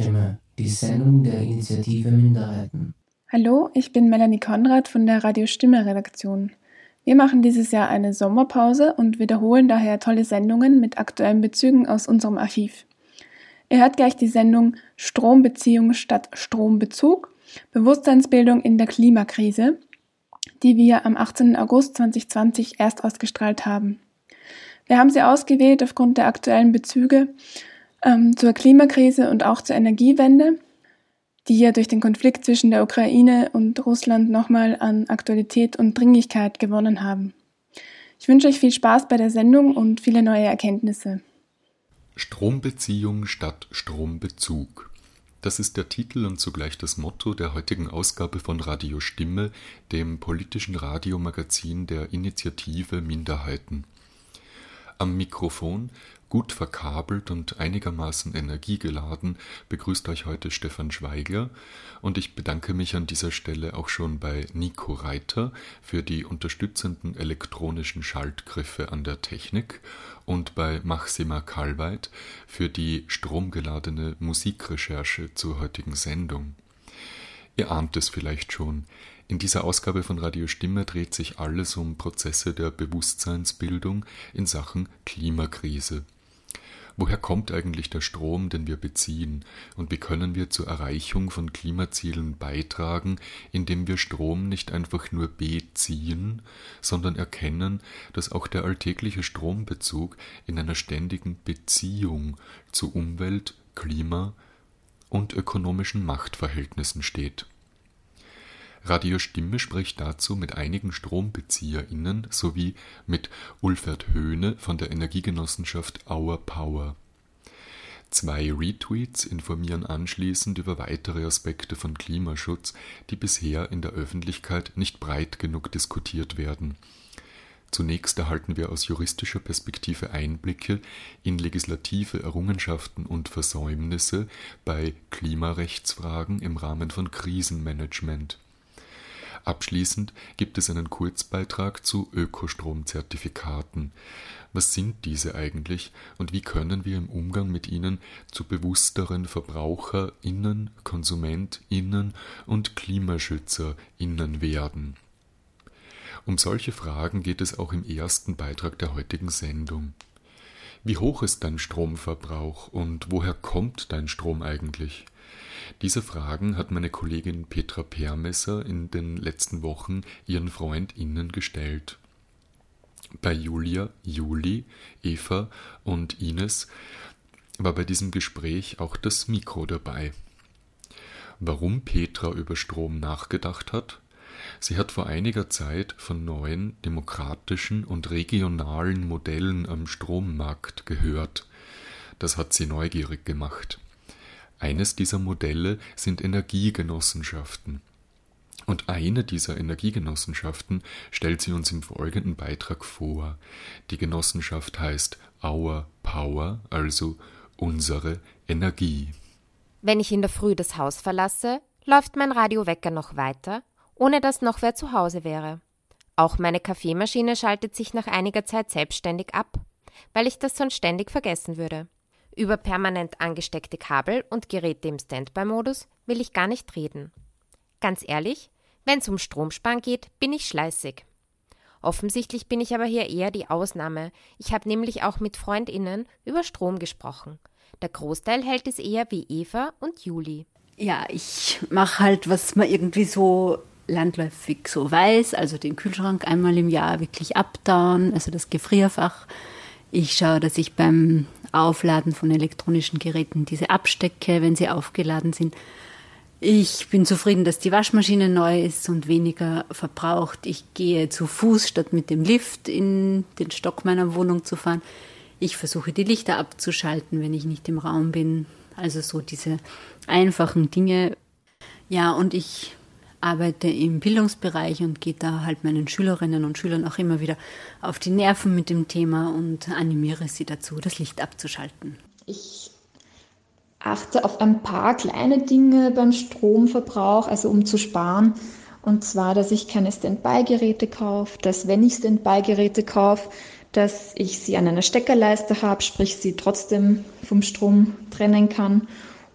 Radiostimme, die Sendung der Initiative Minderheiten. Hallo, ich bin Melanie Konrad von der Radiostimme Redaktion. Wir machen dieses Jahr eine Sommerpause und wiederholen daher tolle Sendungen mit aktuellen Bezügen aus unserem Archiv. Ihr hört gleich die Sendung Strombeziehung statt Strombezug, Bewusstseinsbildung in der Klimakrise, die wir am 18. August 2020 erst ausgestrahlt haben. Wir haben sie ausgewählt aufgrund der aktuellen Bezüge ähm, zur Klimakrise und auch zur Energiewende, die ja durch den Konflikt zwischen der Ukraine und Russland nochmal an Aktualität und Dringlichkeit gewonnen haben. Ich wünsche euch viel Spaß bei der Sendung und viele neue Erkenntnisse. Strombeziehung statt Strombezug. Das ist der Titel und zugleich das Motto der heutigen Ausgabe von Radio Stimme, dem politischen Radiomagazin der Initiative Minderheiten. Am Mikrofon Gut verkabelt und einigermaßen energiegeladen begrüßt euch heute Stefan Schweigler und ich bedanke mich an dieser Stelle auch schon bei Nico Reiter für die unterstützenden elektronischen Schaltgriffe an der Technik und bei Maxima Kalweit für die stromgeladene Musikrecherche zur heutigen Sendung. Ihr ahnt es vielleicht schon, in dieser Ausgabe von Radio Stimme dreht sich alles um Prozesse der Bewusstseinsbildung in Sachen Klimakrise. Woher kommt eigentlich der Strom, den wir beziehen, und wie können wir zur Erreichung von Klimazielen beitragen, indem wir Strom nicht einfach nur beziehen, sondern erkennen, dass auch der alltägliche Strombezug in einer ständigen Beziehung zu Umwelt, Klima und ökonomischen Machtverhältnissen steht Radio Stimme spricht dazu mit einigen StrombezieherInnen sowie mit Ulfert Höhne von der Energiegenossenschaft Our Power. Zwei Retweets informieren anschließend über weitere Aspekte von Klimaschutz, die bisher in der Öffentlichkeit nicht breit genug diskutiert werden. Zunächst erhalten wir aus juristischer Perspektive Einblicke in legislative Errungenschaften und Versäumnisse bei Klimarechtsfragen im Rahmen von Krisenmanagement Abschließend gibt es einen Kurzbeitrag zu Ökostromzertifikaten. Was sind diese eigentlich und wie können wir im Umgang mit ihnen zu bewussteren VerbraucherInnen, KonsumentInnen und KlimaschützerInnen werden? Um solche Fragen geht es auch im ersten Beitrag der heutigen Sendung. Wie hoch ist dein Stromverbrauch und woher kommt dein Strom eigentlich? Diese Fragen hat meine Kollegin Petra Permesser in den letzten Wochen ihren FreundInnen gestellt. Bei Julia, Juli, Eva und Ines war bei diesem Gespräch auch das Mikro dabei. Warum Petra über Strom nachgedacht hat? Sie hat vor einiger Zeit von neuen demokratischen und regionalen Modellen am Strommarkt gehört. Das hat sie neugierig gemacht. Eines dieser Modelle sind Energiegenossenschaften. Und eine dieser Energiegenossenschaften stellt sie uns im folgenden Beitrag vor. Die Genossenschaft heißt Our Power, also unsere Energie. Wenn ich in der Früh das Haus verlasse, läuft mein Radiowecker noch weiter, ohne dass noch wer zu Hause wäre. Auch meine Kaffeemaschine schaltet sich nach einiger Zeit selbstständig ab, weil ich das sonst ständig vergessen würde. Über permanent angesteckte Kabel und Geräte im Standby-Modus will ich gar nicht reden. Ganz ehrlich, wenn es um Stromsparen geht, bin ich schleißig. Offensichtlich bin ich aber hier eher die Ausnahme. Ich habe nämlich auch mit Freundinnen über Strom gesprochen. Der Großteil hält es eher wie Eva und Juli. Ja, ich mache halt, was man irgendwie so landläufig so weiß, also den Kühlschrank einmal im Jahr wirklich abtauen, also das Gefrierfach. Ich schaue, dass ich beim Aufladen von elektronischen Geräten diese abstecke, wenn sie aufgeladen sind. Ich bin zufrieden, dass die Waschmaschine neu ist und weniger verbraucht. Ich gehe zu Fuß, statt mit dem Lift in den Stock meiner Wohnung zu fahren. Ich versuche die Lichter abzuschalten, wenn ich nicht im Raum bin. Also so diese einfachen Dinge. Ja, und ich arbeite im Bildungsbereich und gehe da halt meinen Schülerinnen und Schülern auch immer wieder auf die Nerven mit dem Thema und animiere sie dazu, das Licht abzuschalten. Ich achte auf ein paar kleine Dinge beim Stromverbrauch, also um zu sparen. Und zwar, dass ich keine Standby-Geräte kaufe, dass wenn ich Standby-Geräte kaufe, dass ich sie an einer Steckerleiste habe, sprich sie trotzdem vom Strom trennen kann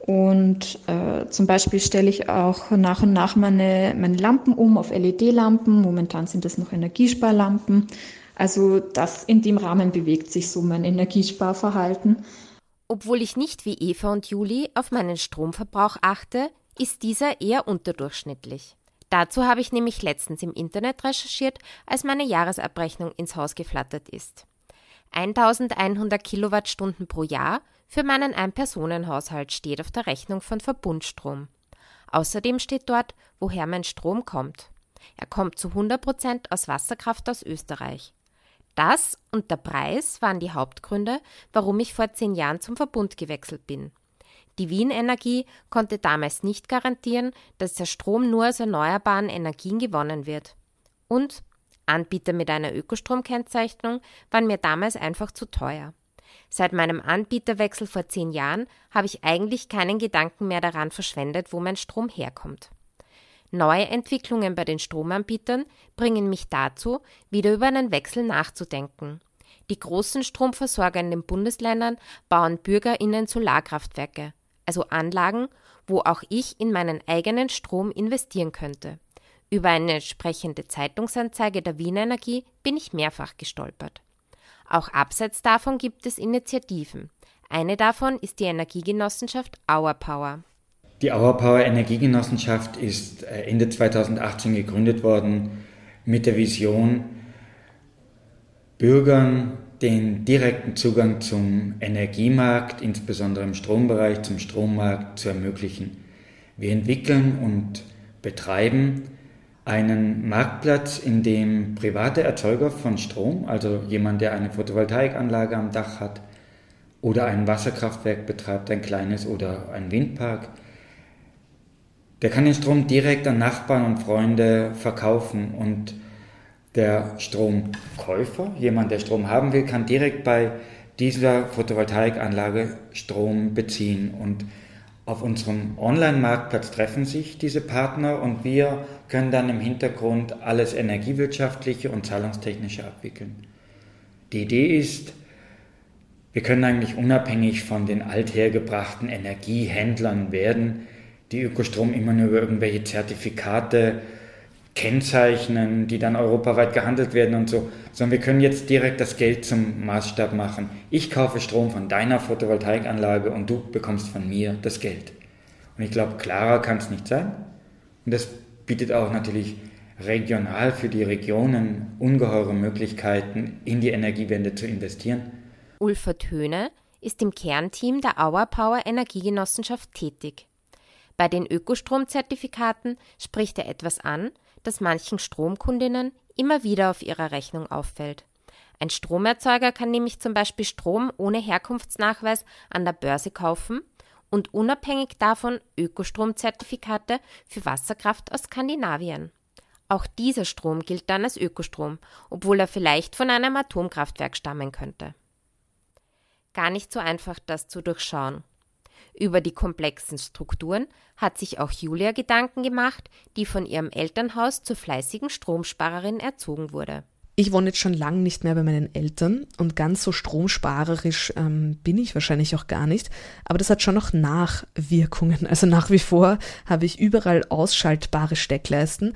Und äh, zum Beispiel stelle ich auch nach und nach meine, meine Lampen um auf LED-Lampen. Momentan sind das noch Energiesparlampen. Also das in dem Rahmen bewegt sich so mein Energiesparverhalten. Obwohl ich nicht wie Eva und Juli auf meinen Stromverbrauch achte, ist dieser eher unterdurchschnittlich. Dazu habe ich nämlich letztens im Internet recherchiert, als meine Jahresabrechnung ins Haus geflattert ist. 1100 Kilowattstunden pro Jahr für meinen Ein-Personen-Haushalt steht auf der Rechnung von Verbundstrom. Außerdem steht dort, woher mein Strom kommt. Er kommt zu 100 Prozent aus Wasserkraft aus Österreich. Das und der Preis waren die Hauptgründe, warum ich vor zehn Jahren zum Verbund gewechselt bin. Die Wien Energie konnte damals nicht garantieren, dass der Strom nur aus erneuerbaren Energien gewonnen wird. Und Anbieter mit einer Ökostromkennzeichnung waren mir damals einfach zu teuer. Seit meinem Anbieterwechsel vor zehn Jahren habe ich eigentlich keinen Gedanken mehr daran verschwendet, wo mein Strom herkommt. Neue Entwicklungen bei den Stromanbietern bringen mich dazu, wieder über einen Wechsel nachzudenken. Die großen Stromversorger in den Bundesländern bauen BürgerInnen Solarkraftwerke, also Anlagen, wo auch ich in meinen eigenen Strom investieren könnte. Über eine entsprechende Zeitungsanzeige der Wiener Energie bin ich mehrfach gestolpert. Auch abseits davon gibt es Initiativen. Eine davon ist die Energiegenossenschaft Our Power. Die Our Power Energiegenossenschaft ist äh, Ende 2018 gegründet worden mit der Vision, Bürgern den direkten Zugang zum Energiemarkt, insbesondere im Strombereich, zum Strommarkt zu ermöglichen. Wir entwickeln und betreiben einen Marktplatz, in dem private Erzeuger von Strom, also jemand, der eine Photovoltaikanlage am Dach hat oder ein Wasserkraftwerk betreibt, ein kleines oder ein Windpark, der kann den Strom direkt an Nachbarn und Freunde verkaufen und der Stromkäufer, jemand, der Strom haben will, kann direkt bei dieser Photovoltaikanlage Strom beziehen. Und auf unserem Online-Marktplatz treffen sich diese Partner und wir können dann im Hintergrund alles energiewirtschaftliche und zahlungstechnische abwickeln. Die Idee ist, wir können eigentlich unabhängig von den althergebrachten Energiehändlern werden, die Ökostrom immer nur über irgendwelche Zertifikate kennzeichnen, die dann europaweit gehandelt werden und so, sondern wir können jetzt direkt das Geld zum Maßstab machen. Ich kaufe Strom von deiner Photovoltaikanlage und du bekommst von mir das Geld. Und ich glaube, klarer kann es nicht sein. Und das bietet auch natürlich regional für die Regionen ungeheure Möglichkeiten, in die Energiewende zu investieren. Ulfert Höhne ist im Kernteam der Our Power Energiegenossenschaft tätig. Bei den Ökostromzertifikaten spricht er etwas an, das manchen Stromkundinnen immer wieder auf ihrer Rechnung auffällt. Ein Stromerzeuger kann nämlich zum Beispiel Strom ohne Herkunftsnachweis an der Börse kaufen und unabhängig davon Ökostromzertifikate für Wasserkraft aus Skandinavien. Auch dieser Strom gilt dann als Ökostrom, obwohl er vielleicht von einem Atomkraftwerk stammen könnte. Gar nicht so einfach, das zu durchschauen. Über die komplexen Strukturen hat sich auch Julia Gedanken gemacht, die von ihrem Elternhaus zur fleißigen Stromsparerin erzogen wurde. Ich wohne jetzt schon lange nicht mehr bei meinen Eltern und ganz so stromsparerisch ähm, bin ich wahrscheinlich auch gar nicht. Aber das hat schon noch Nachwirkungen. Also nach wie vor habe ich überall ausschaltbare Steckleisten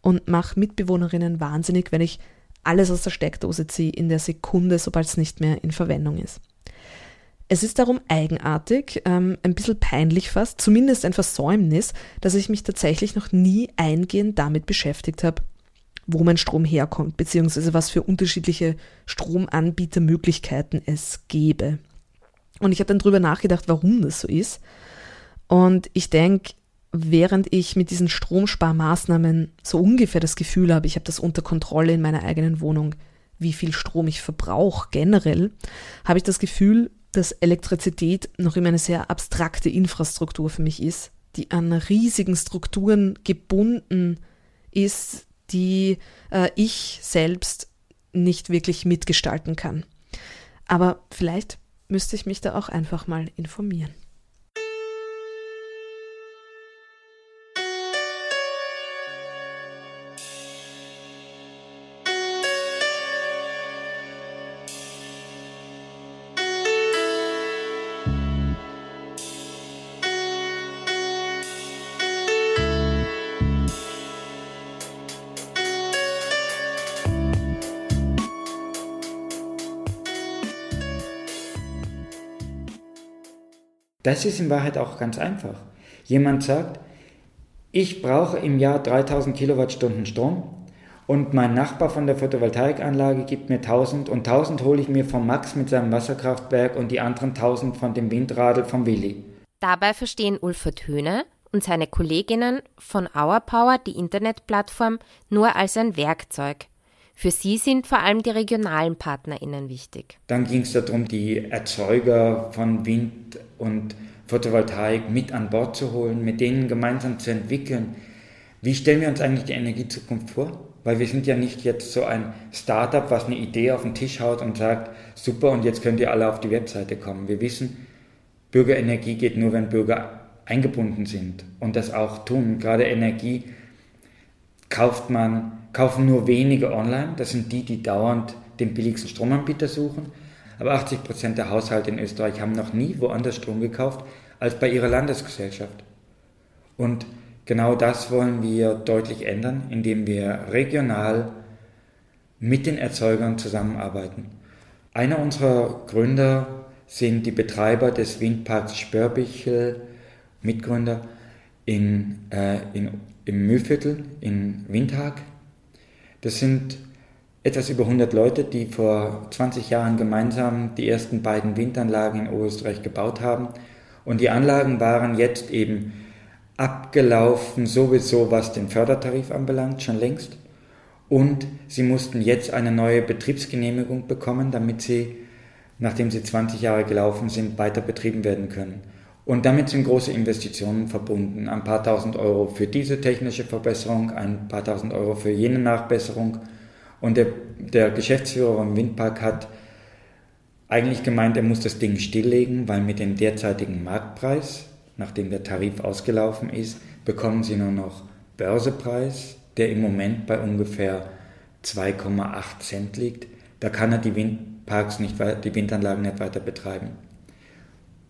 und mache Mitbewohnerinnen wahnsinnig, wenn ich alles aus der Steckdose ziehe in der Sekunde, sobald es nicht mehr in Verwendung ist. Es ist darum eigenartig, ähm, ein bisschen peinlich fast, zumindest ein Versäumnis, dass ich mich tatsächlich noch nie eingehend damit beschäftigt habe, wo mein Strom herkommt, beziehungsweise was für unterschiedliche Stromanbietermöglichkeiten es gäbe. Und ich habe dann drüber nachgedacht, warum das so ist. Und ich denke, während ich mit diesen Stromsparmaßnahmen so ungefähr das Gefühl habe, ich habe das unter Kontrolle in meiner eigenen Wohnung, wie viel Strom ich verbrauche generell, habe ich das Gefühl, dass Elektrizität noch immer eine sehr abstrakte Infrastruktur für mich ist, die an riesigen Strukturen gebunden ist, die äh, ich selbst nicht wirklich mitgestalten kann. Aber vielleicht müsste ich mich da auch einfach mal informieren. Das ist in Wahrheit auch ganz einfach. Jemand sagt, ich brauche im Jahr 3000 Kilowattstunden Strom und mein Nachbar von der Photovoltaikanlage gibt mir 1000 und 1000 hole ich mir vom Max mit seinem Wasserkraftwerk und die anderen 1000 von dem Windradl vom Willi. Dabei verstehen Ulfert Höhne und seine Kolleginnen von Our Power die Internetplattform nur als ein Werkzeug. Für sie sind vor allem die regionalen PartnerInnen wichtig. Dann ging es darum, die Erzeuger von Wind und Photovoltaik mit an Bord zu holen, mit denen gemeinsam zu entwickeln. Wie stellen wir uns eigentlich die Energiezukunft vor? Weil wir sind ja nicht jetzt so ein Startup, was eine Idee auf den Tisch haut und sagt, super, und jetzt könnt ihr alle auf die Webseite kommen. Wir wissen, Bürgerenergie geht nur, wenn Bürger eingebunden sind und das auch tun. Gerade Energie kauft man, kaufen nur wenige online. Das sind die, die dauernd den billigsten Stromanbieter suchen. Aber 80 Prozent der Haushalte in Österreich haben noch nie woanders Strom gekauft als bei ihrer Landesgesellschaft. Und genau das wollen wir deutlich ändern, indem wir regional mit den Erzeugern zusammenarbeiten. Einer unserer Gründer sind die Betreiber des Windparks Spörbichel, Mitgründer in, äh, in, im Mühlviertel in Windhag. Das sind etwas über 100 Leute, die vor 20 Jahren gemeinsam die ersten beiden Windanlagen in Oberösterreich gebaut haben. Und die Anlagen waren jetzt eben abgelaufen, sowieso was den Fördertarif anbelangt, schon längst. Und sie mussten jetzt eine neue Betriebsgenehmigung bekommen, damit sie, nachdem sie 20 Jahre gelaufen sind, weiter betrieben werden können. Und damit sind große Investitionen verbunden. Ein paar tausend Euro für diese technische Verbesserung, ein paar tausend Euro für jene Nachbesserung. Und der, der Geschäftsführer vom Windpark hat eigentlich gemeint, er muss das Ding stilllegen, weil mit dem derzeitigen Marktpreis, nachdem der Tarif ausgelaufen ist, bekommen sie nur noch Börsepreis, der im Moment bei ungefähr 2,8 Cent liegt. Da kann er die Windparks nicht, die Windanlagen nicht weiter betreiben.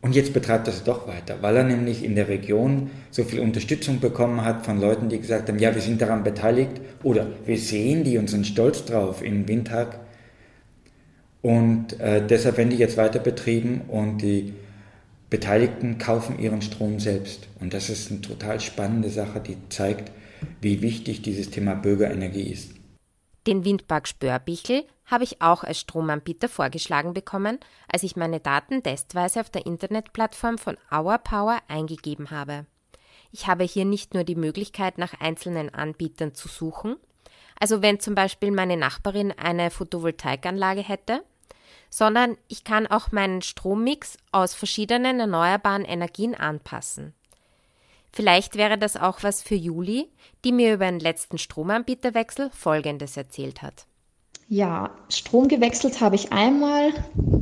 Und jetzt betreibt er es doch weiter, weil er nämlich in der Region so viel Unterstützung bekommen hat von Leuten, die gesagt haben, ja, wir sind daran beteiligt oder wir sehen die und sind stolz drauf in Windhag. Und äh, deshalb werden die jetzt weiter betrieben und die Beteiligten kaufen ihren Strom selbst. Und das ist eine total spannende Sache, die zeigt, wie wichtig dieses Thema Bürgerenergie ist. Den Windpark Spörbichel habe ich auch als Stromanbieter vorgeschlagen bekommen, als ich meine Daten testweise auf der Internetplattform von Our Power eingegeben habe. Ich habe hier nicht nur die Möglichkeit, nach einzelnen Anbietern zu suchen, also wenn zum Beispiel meine Nachbarin eine Photovoltaikanlage hätte, sondern ich kann auch meinen Strommix aus verschiedenen erneuerbaren Energien anpassen. Vielleicht wäre das auch was für Juli, die mir über den letzten Stromanbieterwechsel Folgendes erzählt hat. Ja, Strom gewechselt habe ich einmal.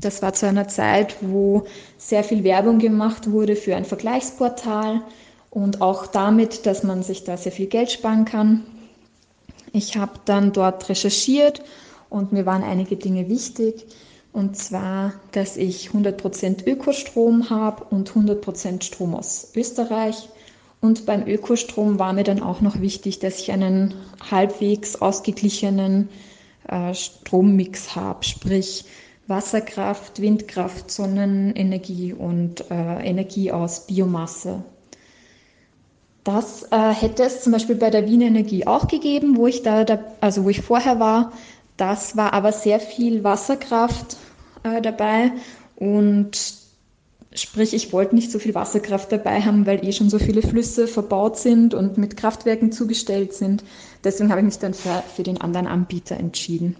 Das war zu einer Zeit, wo sehr viel Werbung gemacht wurde für ein Vergleichsportal und auch damit, dass man sich da sehr viel Geld sparen kann. Ich habe dann dort recherchiert und mir waren einige Dinge wichtig. Und zwar, dass ich 100% Ökostrom habe und 100% Strom aus Österreich. Und beim Ökostrom war mir dann auch noch wichtig, dass ich einen halbwegs ausgeglichenen äh, Strommix habe, sprich Wasserkraft, Windkraft, Sonnenenergie und äh, Energie aus Biomasse. Das äh, hätte es zum Beispiel bei der Wien Energie auch gegeben, wo ich da, da, also wo ich vorher war. Das war aber sehr viel Wasserkraft äh, dabei und Sprich, ich wollte nicht so viel Wasserkraft dabei haben, weil eh schon so viele Flüsse verbaut sind und mit Kraftwerken zugestellt sind. Deswegen habe ich mich dann für, für den anderen Anbieter entschieden.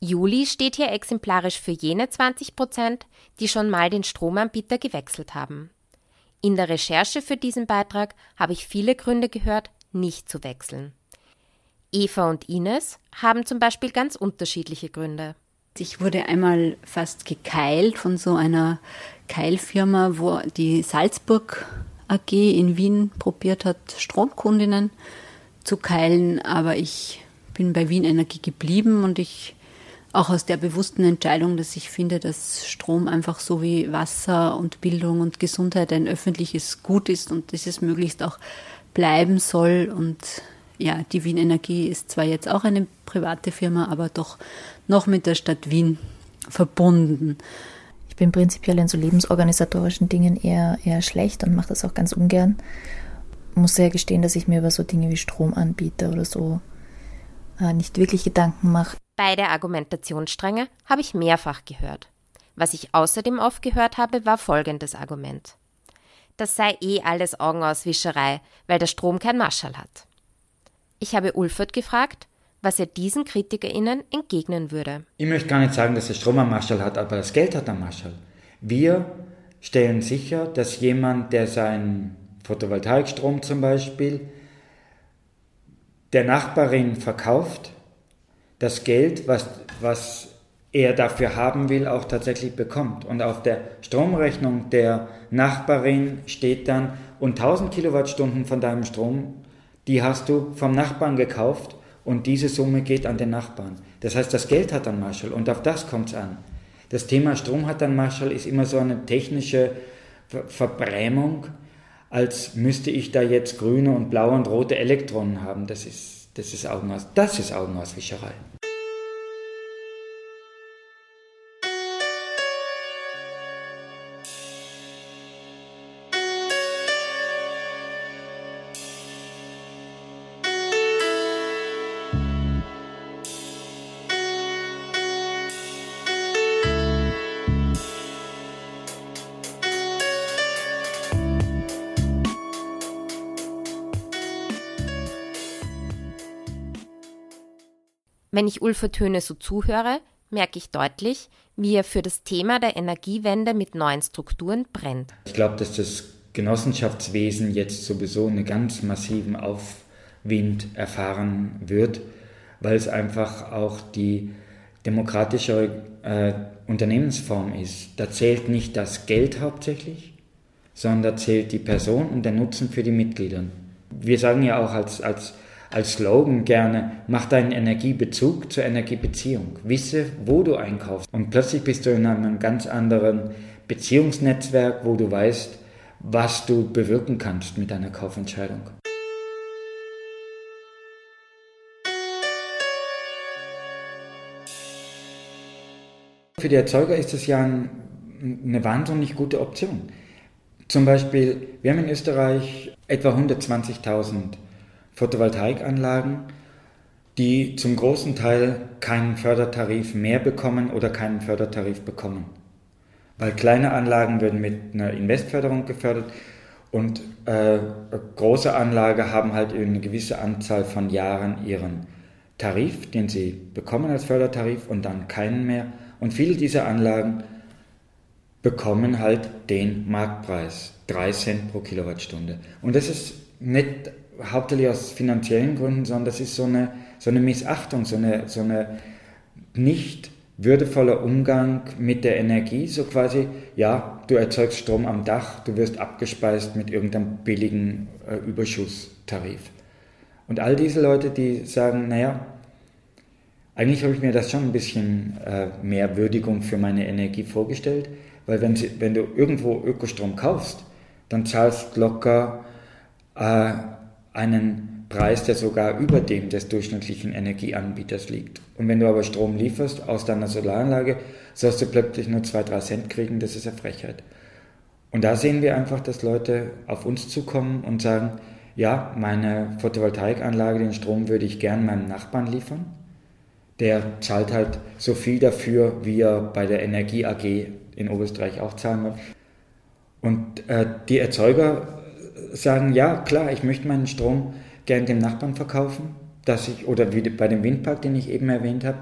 Juli steht hier exemplarisch für jene 20 Prozent, die schon mal den Stromanbieter gewechselt haben. In der Recherche für diesen Beitrag habe ich viele Gründe gehört, nicht zu wechseln. Eva und Ines haben zum Beispiel ganz unterschiedliche Gründe. Ich wurde einmal fast gekeilt von so einer Keilfirma, wo die Salzburg AG in Wien probiert hat, Stromkundinnen zu keilen, aber ich bin bei Wien Energie geblieben und ich auch aus der bewussten Entscheidung, dass ich finde, dass Strom einfach so wie Wasser und Bildung und Gesundheit ein öffentliches Gut ist und dass es möglichst auch bleiben soll. Und ja, die Wien Energie ist zwar jetzt auch eine private Firma, aber doch noch mit der Stadt Wien verbunden. bin prinzipiell in so lebensorganisatorischen Dingen eher, eher schlecht und mache das auch ganz ungern. Muss sehr gestehen, dass ich mir über so Dinge wie Stromanbieter oder so äh, nicht wirklich Gedanken mache. Beide Argumentationsstränge habe ich mehrfach gehört. Was ich außerdem oft gehört habe, war folgendes Argument. Das sei eh alles Augenauswischerei, weil der Strom kein Marschall hat. Ich habe Ulfert gefragt, was er diesen KritikerInnen entgegnen würde. Ich möchte gar nicht sagen, dass der Strom einen Marschall hat, aber das Geld hat einen Marschall. Wir stellen sicher, dass jemand, der seinen Photovoltaikstrom zum Beispiel der Nachbarin verkauft, das Geld, was, was er dafür haben will, auch tatsächlich bekommt. Und auf der Stromrechnung der Nachbarin steht dann, und 1000 Kilowattstunden von deinem Strom, die hast du vom Nachbarn gekauft und diese Summe geht an den Nachbarn. Das heißt, das Geld hat dann Marshall und auf das kommt es an. Das Thema Strom hat dann Marshall ist immer so eine technische Ver Verbrämung, als müsste ich da jetzt grüne und blaue und rote Elektronen haben. Das ist, das ist, Augenaus, das ist Augenauswischerei. Wenn ich Ulfer Töne so zuhöre, merke ich deutlich, wie er für das Thema der Energiewende mit neuen Strukturen brennt. Ich glaube, dass das Genossenschaftswesen jetzt sowieso einen ganz massiven Aufwind erfahren wird, weil es einfach auch die demokratische äh, Unternehmensform ist. Da zählt nicht das Geld hauptsächlich, sondern da zählt die Person und der Nutzen für die Mitglieder. Wir sagen ja auch als, als als Slogan gerne, mach deinen Energiebezug zur Energiebeziehung. Wisse, wo du einkaufst. Und plötzlich bist du in einem ganz anderen Beziehungsnetzwerk, wo du weißt, was du bewirken kannst mit deiner Kaufentscheidung. Für die Erzeuger ist es ja ein, eine wahnsinnig gute Option. Zum Beispiel, wir haben in Österreich etwa 120.000 Photovoltaikanlagen, die zum großen Teil keinen Fördertarif mehr bekommen oder keinen Fördertarif bekommen. Weil kleine Anlagen werden mit einer Investförderung gefördert und äh, große Anlagen haben halt eine gewisse Anzahl von Jahren ihren Tarif, den sie bekommen als Fördertarif und dann keinen mehr. Und viele dieser Anlagen bekommen halt den Marktpreis, 3 Cent pro Kilowattstunde. Und das ist nicht hauptsächlich aus finanziellen Gründen, sondern das ist so eine, so eine Missachtung, so eine, so eine nicht würdevoller Umgang mit der Energie, so quasi, ja, du erzeugst Strom am Dach, du wirst abgespeist mit irgendeinem billigen äh, Überschusstarif. Und all diese Leute, die sagen, naja, eigentlich habe ich mir das schon ein bisschen äh, mehr Würdigung für meine Energie vorgestellt, weil wenn, sie, wenn du irgendwo Ökostrom kaufst, dann zahlst locker äh, einen Preis, der sogar über dem des durchschnittlichen Energieanbieters liegt. Und wenn du aber Strom lieferst aus deiner Solaranlage, sollst du plötzlich nur 2-3 Cent kriegen, das ist eine Frechheit. Und da sehen wir einfach, dass Leute auf uns zukommen und sagen, ja, meine Photovoltaikanlage, den Strom würde ich gern meinem Nachbarn liefern. Der zahlt halt so viel dafür, wie er bei der Energie AG in Oberösterreich auch zahlen wird. Und äh, die Erzeuger sagen, ja klar, ich möchte meinen Strom gern dem Nachbarn verkaufen, dass ich, oder wie bei dem Windpark, den ich eben erwähnt habe,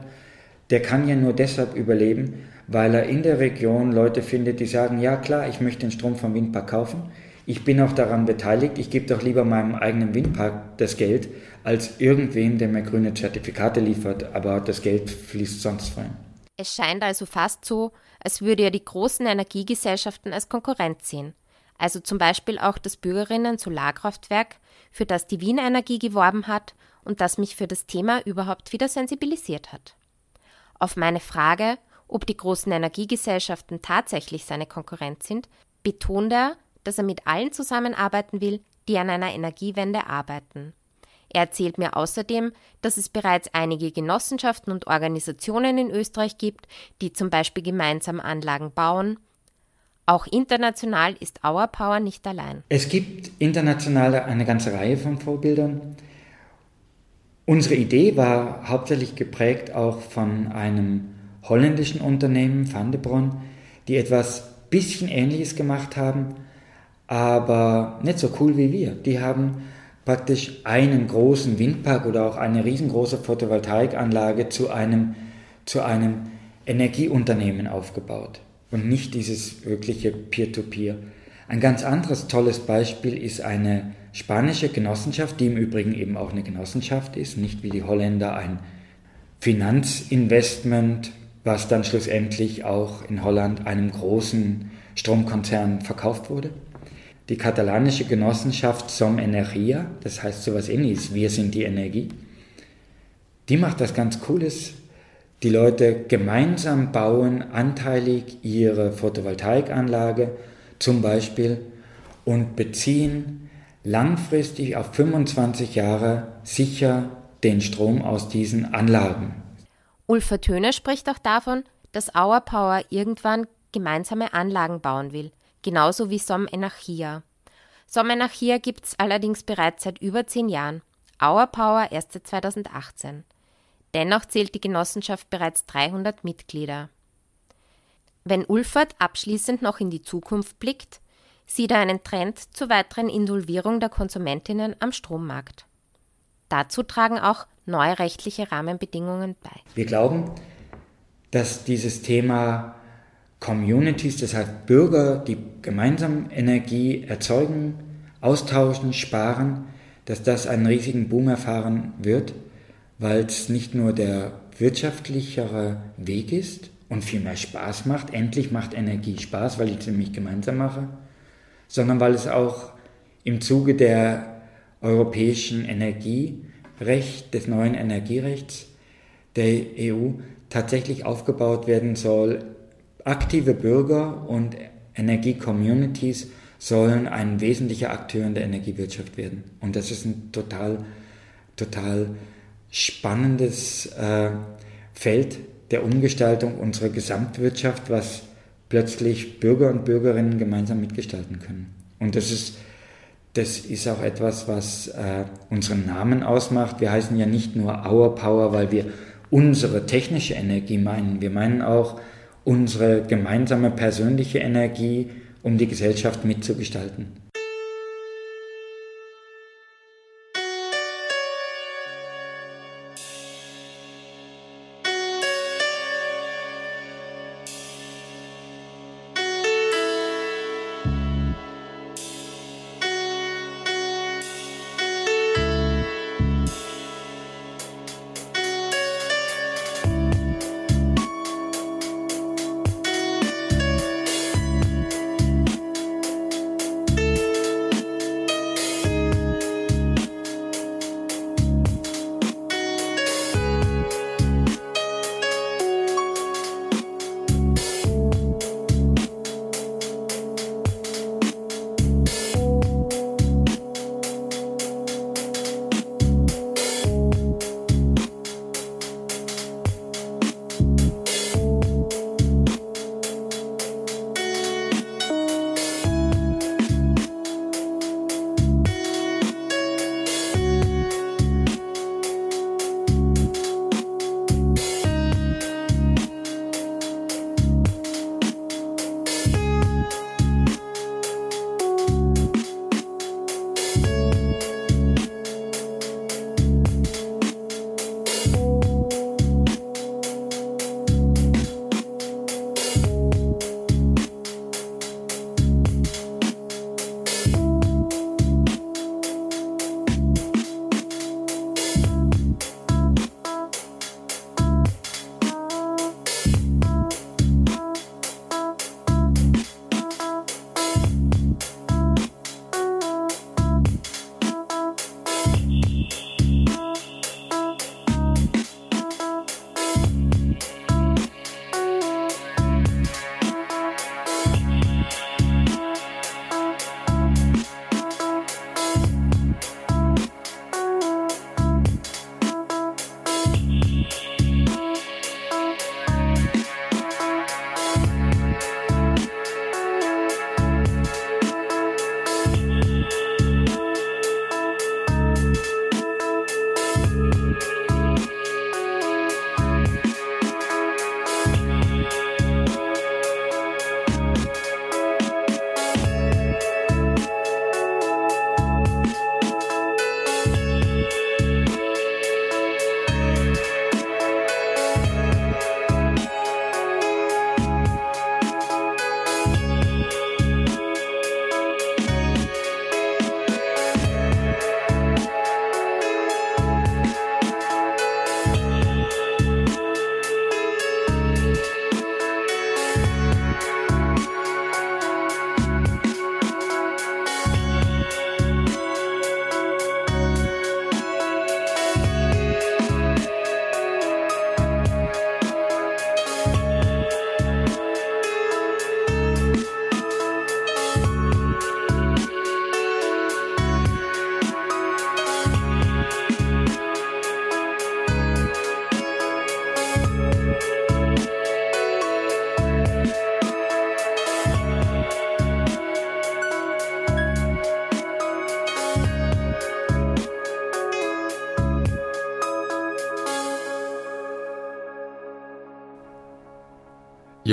der kann ja nur deshalb überleben, weil er in der Region Leute findet, die sagen, ja klar, ich möchte den Strom vom Windpark kaufen, ich bin auch daran beteiligt, ich gebe doch lieber meinem eigenen Windpark das Geld, als irgendwem, der mir grüne Zertifikate liefert, aber das Geld fließt sonst rein. Es scheint also fast so, als würde er die großen Energiegesellschaften als Konkurrent sehen also zum Beispiel auch das Bürgerinnen-Solarkraftwerk, für das die Wien Energie geworben hat und das mich für das Thema überhaupt wieder sensibilisiert hat. Auf meine Frage, ob die großen Energiegesellschaften tatsächlich seine Konkurrenz sind, betont er, dass er mit allen zusammenarbeiten will, die an einer Energiewende arbeiten. Er erzählt mir außerdem, dass es bereits einige Genossenschaften und Organisationen in Österreich gibt, die zum Beispiel gemeinsam Anlagen bauen, Auch international ist Our Power nicht allein. Es gibt international eine ganze Reihe von Vorbildern. Unsere Idee war hauptsächlich geprägt auch von einem holländischen Unternehmen, Van de Bron, die etwas bisschen Ähnliches gemacht haben, aber nicht so cool wie wir. Die haben praktisch einen großen Windpark oder auch eine riesengroße Photovoltaikanlage zu einem, zu einem Energieunternehmen aufgebaut und nicht dieses wirkliche Peer-to-Peer. -Peer. Ein ganz anderes tolles Beispiel ist eine spanische Genossenschaft, die im Übrigen eben auch eine Genossenschaft ist, nicht wie die Holländer ein Finanzinvestment, was dann schlussendlich auch in Holland einem großen Stromkonzern verkauft wurde. Die katalanische Genossenschaft Som Energia, das heißt sowas ähnliches, wir sind die Energie, die macht das ganz Cooles. Die Leute gemeinsam bauen anteilig ihre Photovoltaikanlage zum Beispiel und beziehen langfristig auf 25 Jahre sicher den Strom aus diesen Anlagen. Ulfer Töne spricht auch davon, dass Our Power irgendwann gemeinsame Anlagen bauen will, genauso wie Som Energia. Som Energia gibt es allerdings bereits seit über zehn Jahren, Our Power erst seit 2018. Dennoch zählt die Genossenschaft bereits 300 Mitglieder. Wenn Ulfert abschließend noch in die Zukunft blickt, sieht er einen Trend zur weiteren Insolvierung der Konsumentinnen am Strommarkt. Dazu tragen auch neue rechtliche Rahmenbedingungen bei. Wir glauben, dass dieses Thema Communities, das heißt Bürger, die gemeinsam Energie erzeugen, austauschen, sparen, dass das einen riesigen Boom erfahren wird, weil es nicht nur der wirtschaftlichere Weg ist und viel mehr Spaß macht, endlich macht Energie Spaß, weil ich es nämlich gemeinsam mache, sondern weil es auch im Zuge der europäischen Energierecht, des neuen Energierechts der EU tatsächlich aufgebaut werden soll. Aktive Bürger und Energiecommunities sollen ein wesentlicher Akteur in der Energiewirtschaft werden. Und das ist ein total, total spannendes äh, Feld der Umgestaltung unserer Gesamtwirtschaft, was plötzlich Bürger und Bürgerinnen gemeinsam mitgestalten können. Und das ist das ist auch etwas, was äh, unseren Namen ausmacht. Wir heißen ja nicht nur Our Power, weil wir unsere technische Energie meinen. Wir meinen auch unsere gemeinsame persönliche Energie, um die Gesellschaft mitzugestalten.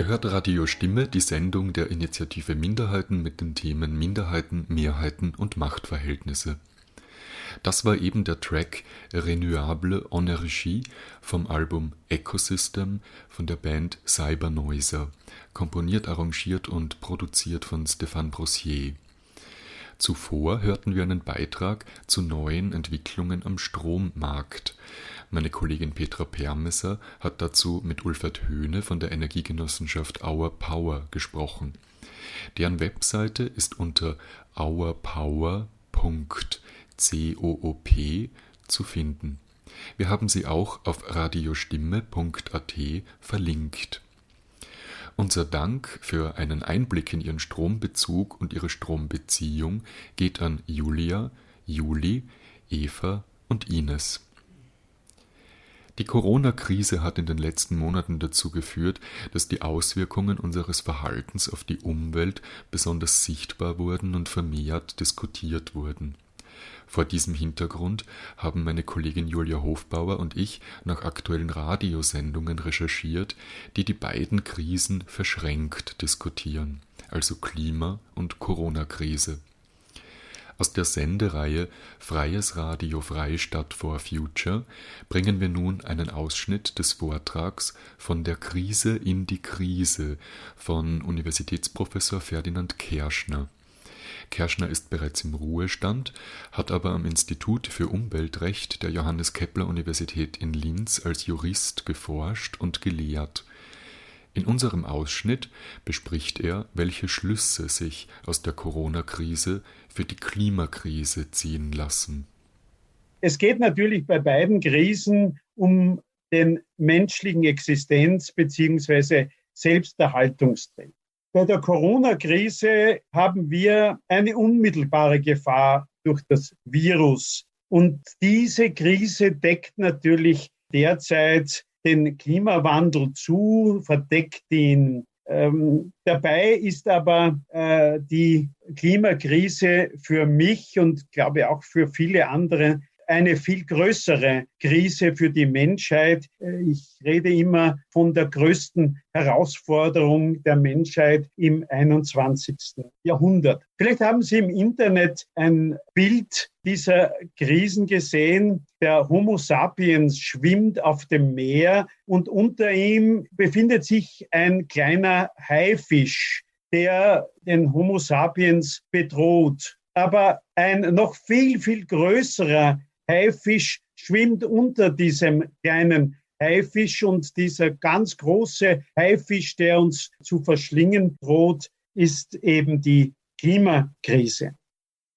Ihr hört Radio Stimme, die Sendung der Initiative Minderheiten mit den Themen Minderheiten, Mehrheiten und Machtverhältnisse. Das war eben der Track Renewable Energie vom Album Ecosystem von der Band Cybernoiser, komponiert, arrangiert und produziert von Stéphane Brossier. Zuvor hörten wir einen Beitrag zu neuen Entwicklungen am Strommarkt. Meine Kollegin Petra Permesser hat dazu mit Ulfert Höhne von der Energiegenossenschaft Our Power gesprochen. Deren Webseite ist unter ourpower.coop zu finden. Wir haben sie auch auf radiostimme.at verlinkt. Unser Dank für einen Einblick in Ihren Strombezug und Ihre Strombeziehung geht an Julia, Juli, Eva und Ines. Die Corona-Krise hat in den letzten Monaten dazu geführt, dass die Auswirkungen unseres Verhaltens auf die Umwelt besonders sichtbar wurden und vermehrt diskutiert wurden. Vor diesem Hintergrund haben meine Kollegin Julia Hofbauer und ich nach aktuellen Radiosendungen recherchiert, die die beiden Krisen verschränkt diskutieren, also Klima- und Corona-Krise. Aus der Sendereihe Freies Radio Freistadt for Future bringen wir nun einen Ausschnitt des Vortrags von der Krise in die Krise von Universitätsprofessor Ferdinand Kerschner. Kerschner ist bereits im Ruhestand, hat aber am Institut für Umweltrecht der Johannes Kepler Universität in Linz als Jurist geforscht und gelehrt. In unserem Ausschnitt bespricht er, welche Schlüsse sich aus der Corona-Krise für die Klimakrise ziehen lassen. Es geht natürlich bei beiden Krisen um den menschlichen Existenz- bzw. Selbsterhaltungstrieb. Bei der Corona-Krise haben wir eine unmittelbare Gefahr durch das Virus. Und diese Krise deckt natürlich derzeit den Klimawandel zu, verdeckt ihn. Ähm, dabei ist aber äh, die Klimakrise für mich und glaube auch für viele andere eine viel größere Krise für die Menschheit. Ich rede immer von der größten Herausforderung der Menschheit im 21. Jahrhundert. Vielleicht haben Sie im Internet ein Bild dieser Krisen gesehen. Der Homo sapiens schwimmt auf dem Meer und unter ihm befindet sich ein kleiner Haifisch, der den Homo sapiens bedroht. Aber ein noch viel, viel größerer Haifisch schwimmt unter diesem kleinen Haifisch und dieser ganz große Haifisch, der uns zu verschlingen droht, ist eben die Klimakrise.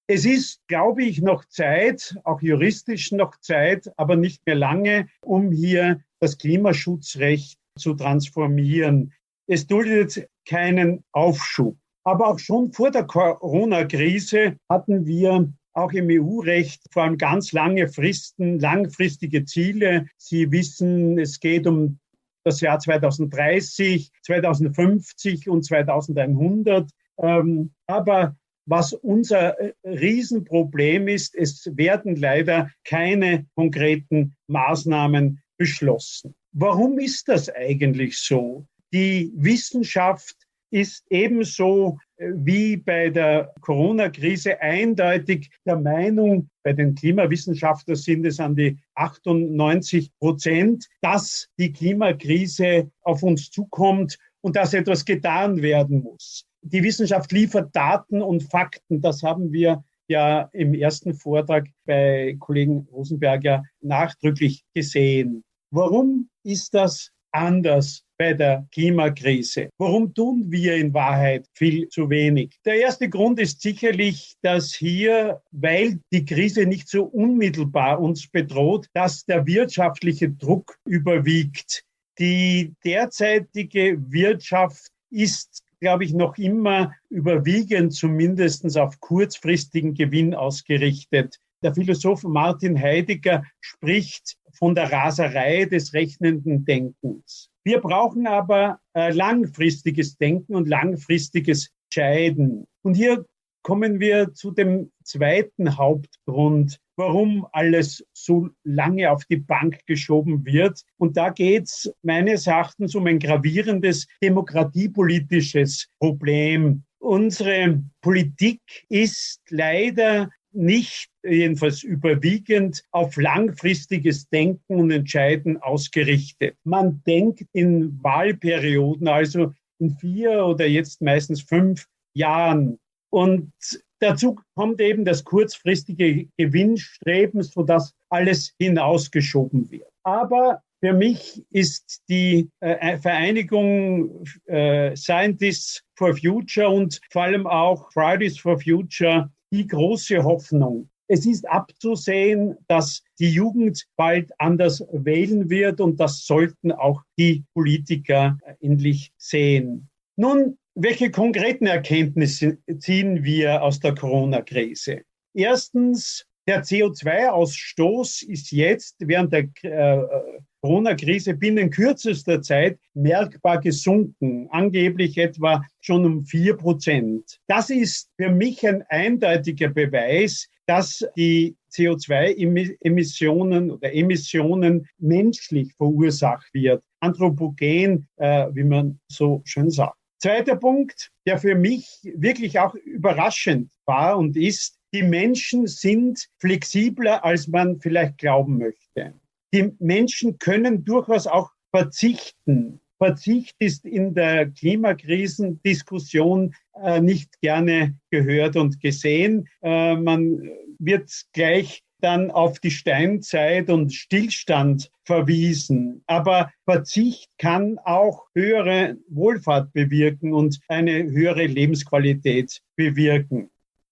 Es ist, glaube ich, noch Zeit, auch juristisch noch Zeit, aber nicht mehr lange, um hier das Klimaschutzrecht zu transformieren. Es duldet keinen Aufschub. Aber auch schon vor der Corona-Krise hatten wir auch im EU-Recht vor allem ganz lange Fristen, langfristige Ziele. Sie wissen, es geht um das Jahr 2030, 2050 und 2100. Ähm, aber was unser äh, Riesenproblem ist, es werden leider keine konkreten Maßnahmen beschlossen. Warum ist das eigentlich so? Die Wissenschaft ist ebenso äh, wie bei der Corona-Krise eindeutig der Meinung, bei den Klimawissenschaftlern sind es an die 98 Prozent, dass die Klimakrise auf uns zukommt und dass etwas getan werden muss. Die Wissenschaft liefert Daten und Fakten. Das haben wir ja im ersten Vortrag bei Kollegen Rosenberger nachdrücklich gesehen. Warum ist das anders bei der Klimakrise. Warum tun wir in Wahrheit viel zu wenig? Der erste Grund ist sicherlich, dass hier, weil die Krise nicht so unmittelbar uns bedroht, dass der wirtschaftliche Druck überwiegt. Die derzeitige Wirtschaft ist glaube ich, noch immer überwiegend zumindest auf kurzfristigen Gewinn ausgerichtet. Der Philosoph Martin Heidegger spricht von der Raserei des rechnenden Denkens. Wir brauchen aber äh, langfristiges Denken und langfristiges Scheiden. Und hier kommen wir zu dem zweiten Hauptgrund warum alles so lange auf die Bank geschoben wird. Und da geht es meines Erachtens um ein gravierendes demokratiepolitisches Problem. Unsere Politik ist leider nicht jedenfalls überwiegend auf langfristiges Denken und Entscheiden ausgerichtet. Man denkt in Wahlperioden, also in vier oder jetzt meistens fünf Jahren. Und dazu kommt eben das kurzfristige Gewinnstreben, sodass alles hinausgeschoben wird. Aber für mich ist die äh, Vereinigung äh, Scientists for Future und vor allem auch Fridays for Future die große Hoffnung. Es ist abzusehen, dass die Jugend bald anders wählen wird und das sollten auch die Politiker endlich sehen. Nun, welche konkreten Erkenntnisse ziehen wir aus der Corona-Krise? Erstens, der CO2-Ausstoß ist jetzt während der äh, Corona-Krise binnen kürzester Zeit merkbar gesunken, angeblich etwa schon um vier Prozent. Das ist für mich ein eindeutiger Beweis, dass die CO2-Emissionen oder Emissionen menschlich verursacht wird, anthropogen, äh, wie man so schön sagt. Zweiter Punkt, der für mich wirklich auch überraschend war und ist, die Menschen sind flexibler, als man vielleicht glauben möchte die Menschen können durchaus auch verzichten. Verzicht ist in der Klimakrisendiskussion äh, nicht gerne gehört und gesehen. Äh, man wird gleich dann auf die Steinzeit und Stillstand verwiesen. Aber Verzicht kann auch höhere Wohlfahrt bewirken und eine höhere Lebensqualität bewirken.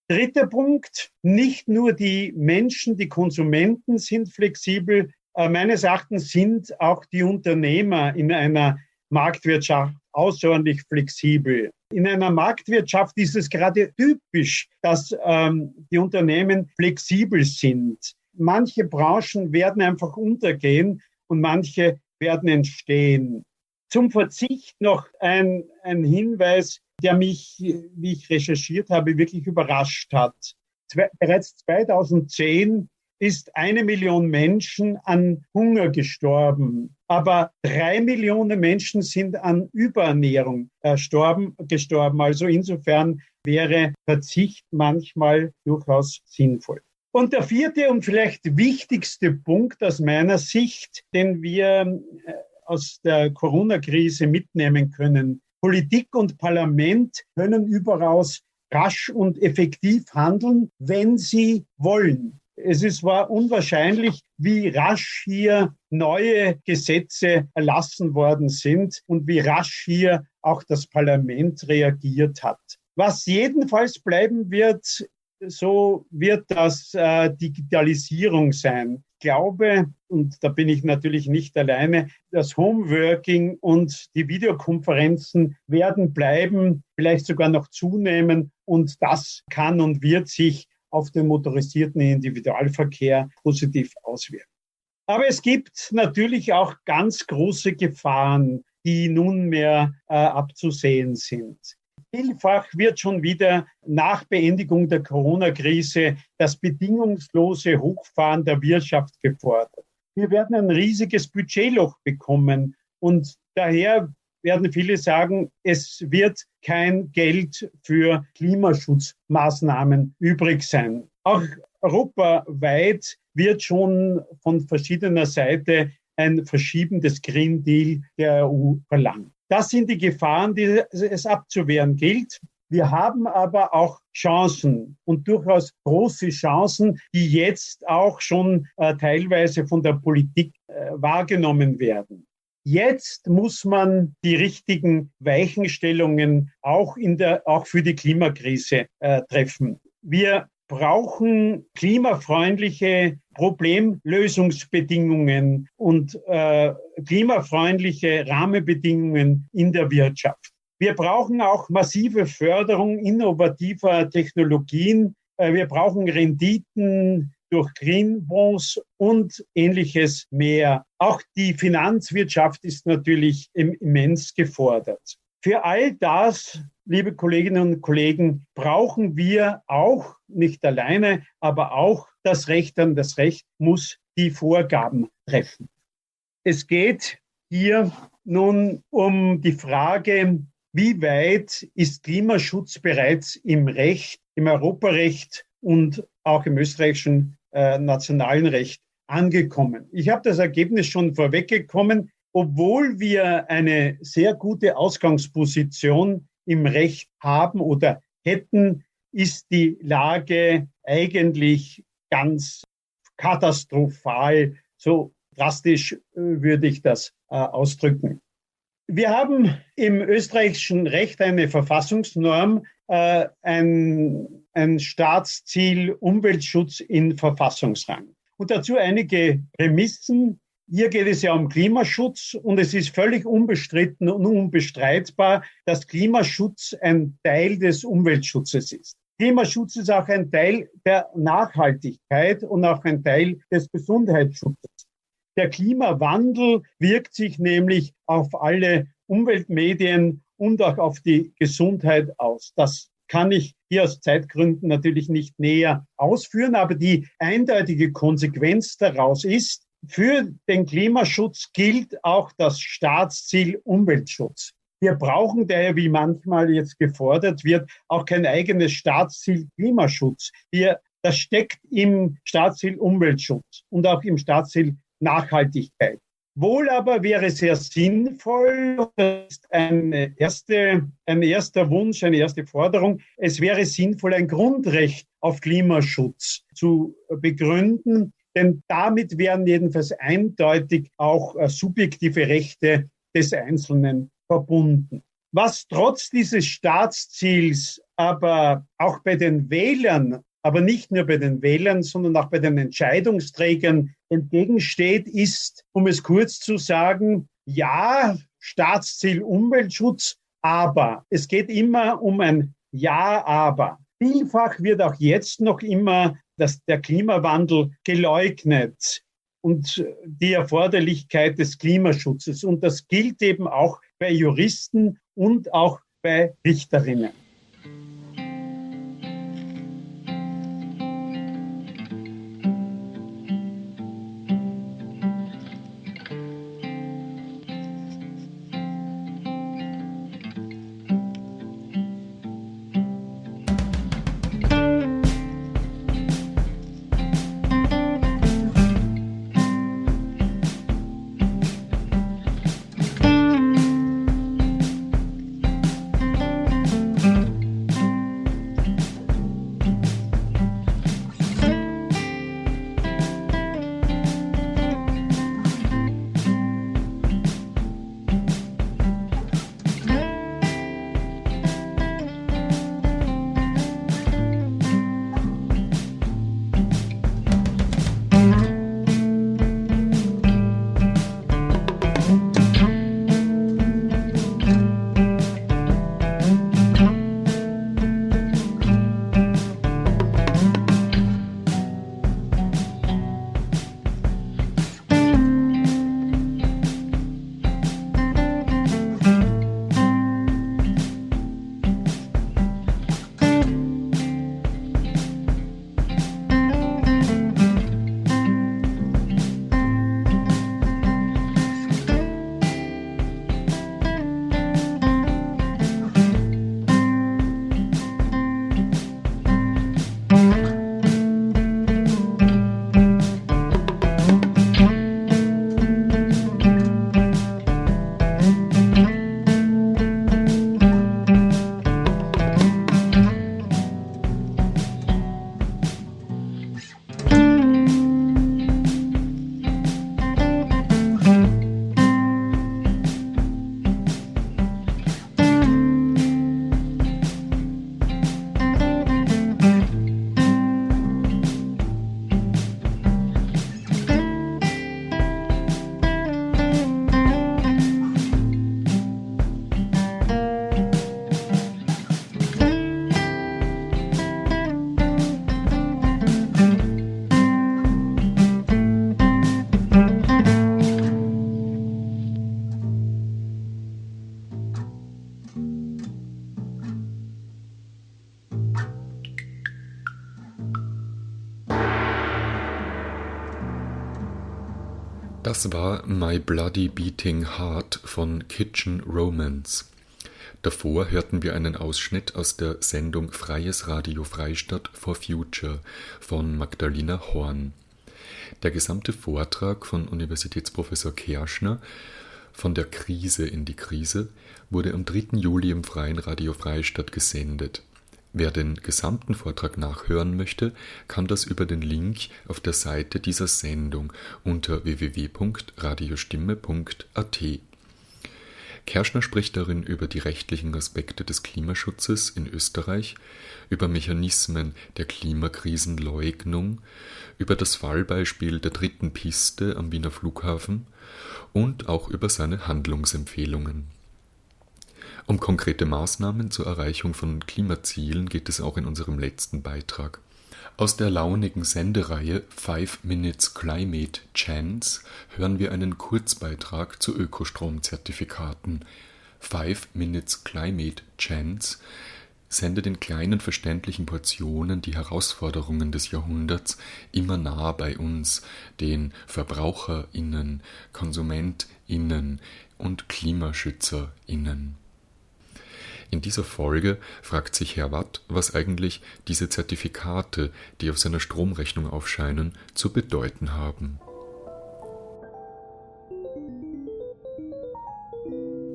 Dritter Punkt, nicht nur die Menschen, die Konsumenten sind flexibel, meines Erachtens sind auch die Unternehmer in einer Marktwirtschaft außerordentlich flexibel. In einer Marktwirtschaft ist es gerade typisch, dass ähm, die Unternehmen flexibel sind. Manche Branchen werden einfach untergehen und manche werden entstehen. Zum Verzicht noch ein, ein Hinweis, der mich, wie ich recherchiert habe, wirklich überrascht hat. Zwei, bereits 2010 ist eine Million Menschen an Hunger gestorben. Aber drei Millionen Menschen sind an Überernährung äh, storben, gestorben. Also insofern wäre Verzicht manchmal durchaus sinnvoll. Und der vierte und vielleicht wichtigste Punkt aus meiner Sicht, den wir äh, aus der Corona-Krise mitnehmen können. Politik und Parlament können überaus rasch und effektiv handeln, wenn sie wollen. Es ist, war unwahrscheinlich, wie rasch hier neue Gesetze erlassen worden sind und wie rasch hier auch das Parlament reagiert hat. Was jedenfalls bleiben wird, so wird das äh, Digitalisierung sein. Ich glaube, und da bin ich natürlich nicht alleine, das Homeworking und die Videokonferenzen werden bleiben, vielleicht sogar noch zunehmen und das kann und wird sich auf den motorisierten Individualverkehr positiv auswirken. Aber es gibt natürlich auch ganz große Gefahren, die nunmehr äh, abzusehen sind. Vielfach wird schon wieder nach Beendigung der Corona-Krise das bedingungslose Hochfahren der Wirtschaft gefordert. Wir werden ein riesiges Budgetloch bekommen und daher werden viele sagen, es wird kein Geld für Klimaschutzmaßnahmen übrig sein. Auch europaweit wird schon von verschiedener Seite ein Verschieben des Green Deal der EU verlangt. Das sind die Gefahren, die es abzuwehren gilt. Wir haben aber auch Chancen und durchaus große Chancen, die jetzt auch schon äh, teilweise von der Politik äh, wahrgenommen werden. Jetzt muss man die richtigen Weichenstellungen auch in der, auch für die Klimakrise äh, treffen. Wir brauchen klimafreundliche Problemlösungsbedingungen und äh, klimafreundliche Rahmenbedingungen in der Wirtschaft. Wir brauchen auch massive Förderung innovativer Technologien. Äh, wir brauchen Renditen durch Greenbonds und ähnliches mehr. Auch die Finanzwirtschaft ist natürlich immens gefordert. Für all das, liebe Kolleginnen und Kollegen, brauchen wir auch nicht alleine, aber auch das Recht an das Recht muss die Vorgaben treffen. Es geht hier nun um die Frage, wie weit ist Klimaschutz bereits im Recht, im Europarecht und auch im österreichischen äh, nationalen Recht angekommen. Ich habe das Ergebnis schon vorweggekommen. Obwohl wir eine sehr gute Ausgangsposition im Recht haben oder hätten, ist die Lage eigentlich ganz katastrophal. So drastisch äh, würde ich das äh, ausdrücken. Wir haben im österreichischen Recht eine Verfassungsnorm, äh, ein, ein Staatsziel Umweltschutz in Verfassungsrang. Und dazu einige Prämissen. Hier geht es ja um Klimaschutz und es ist völlig unbestritten und unbestreitbar, dass Klimaschutz ein Teil des Umweltschutzes ist. Klimaschutz ist auch ein Teil der Nachhaltigkeit und auch ein Teil des Gesundheitsschutzes. Der Klimawandel wirkt sich nämlich auf alle Umweltmedien und auch auf die Gesundheit aus. Das kann ich hier aus Zeitgründen natürlich nicht näher ausführen, aber die eindeutige Konsequenz daraus ist, für den Klimaschutz gilt auch das Staatsziel Umweltschutz. Wir brauchen daher, wie manchmal jetzt gefordert wird, auch kein eigenes Staatsziel Klimaschutz. Hier, das steckt im Staatsziel Umweltschutz und auch im Staatsziel Nachhaltigkeit. Wohl aber wäre sehr sinnvoll, das ist eine erste, ein erster Wunsch, eine erste Forderung, es wäre sinnvoll, ein Grundrecht auf Klimaschutz zu begründen, denn damit wären jedenfalls eindeutig auch äh, subjektive Rechte des Einzelnen verbunden. Was trotz dieses Staatsziels aber auch bei den Wählern aber nicht nur bei den Wählern, sondern auch bei den Entscheidungsträgern entgegensteht, ist, um es kurz zu sagen, ja, Staatsziel Umweltschutz, aber es geht immer um ein Ja, aber. Vielfach wird auch jetzt noch immer dass der Klimawandel geleugnet und die Erforderlichkeit des Klimaschutzes. Und das gilt eben auch bei Juristen und auch bei Richterinnen. Das war My Bloody Beating Heart von Kitchen Romance. Davor hörten wir einen Ausschnitt aus der Sendung Freies Radio Freistadt for Future von Magdalena Horn. Der gesamte Vortrag von Universitätsprofessor Kerschner von der Krise in die Krise wurde am 3. Juli im Freien Radio Freistadt gesendet. Wer den gesamten Vortrag nachhören möchte, kann das über den Link auf der Seite dieser Sendung unter www.radiostimme.at. Kerschner spricht darin über die rechtlichen Aspekte des Klimaschutzes in Österreich, über Mechanismen der Klimakrisenleugnung, über das Fallbeispiel der dritten Piste am Wiener Flughafen und auch über seine Handlungsempfehlungen um konkrete Maßnahmen zur Erreichung von Klimazielen geht es auch in unserem letzten Beitrag. Aus der launigen Sendereihe Five Minutes Climate Chance hören wir einen Kurzbeitrag zu Ökostromzertifikaten. Five Minutes Climate Chance sendet in kleinen verständlichen Portionen die Herausforderungen des Jahrhunderts immer nah bei uns, den VerbraucherInnen, KonsumentInnen und KlimaschützerInnen. In dieser Folge fragt sich Herr Watt, was eigentlich diese Zertifikate, die auf seiner Stromrechnung aufscheinen, zu bedeuten haben.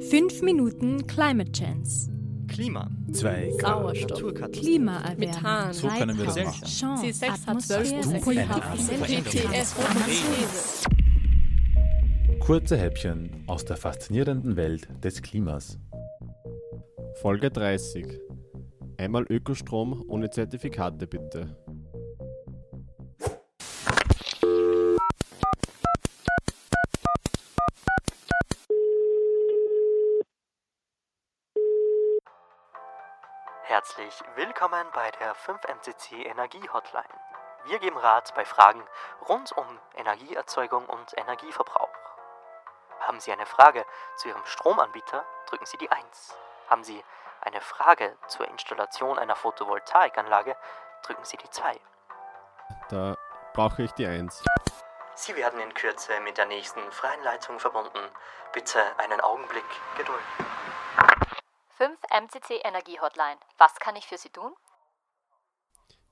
Fünf Minuten Climate Chance. Klima. Zwei Sauerstoff. Klimaerwärmung. Methan. So können wir das machen. Chance. C6 hat 12 PTS Kurze Häppchen aus der faszinierenden Welt des Klimas. Folge 30. Einmal Ökostrom ohne Zertifikate bitte. Herzlich willkommen bei der 5MCC Energie Hotline. Wir geben Rat bei Fragen rund um Energieerzeugung und Energieverbrauch. Haben Sie eine Frage zu Ihrem Stromanbieter, drücken Sie die 1. Haben Sie eine Frage zur Installation einer Photovoltaikanlage, drücken Sie die 2. Da brauche ich die 1. Sie werden in Kürze mit der nächsten freien Leitung verbunden. Bitte einen Augenblick Geduld. 5 MCC Energie Hotline. Was kann ich für Sie tun?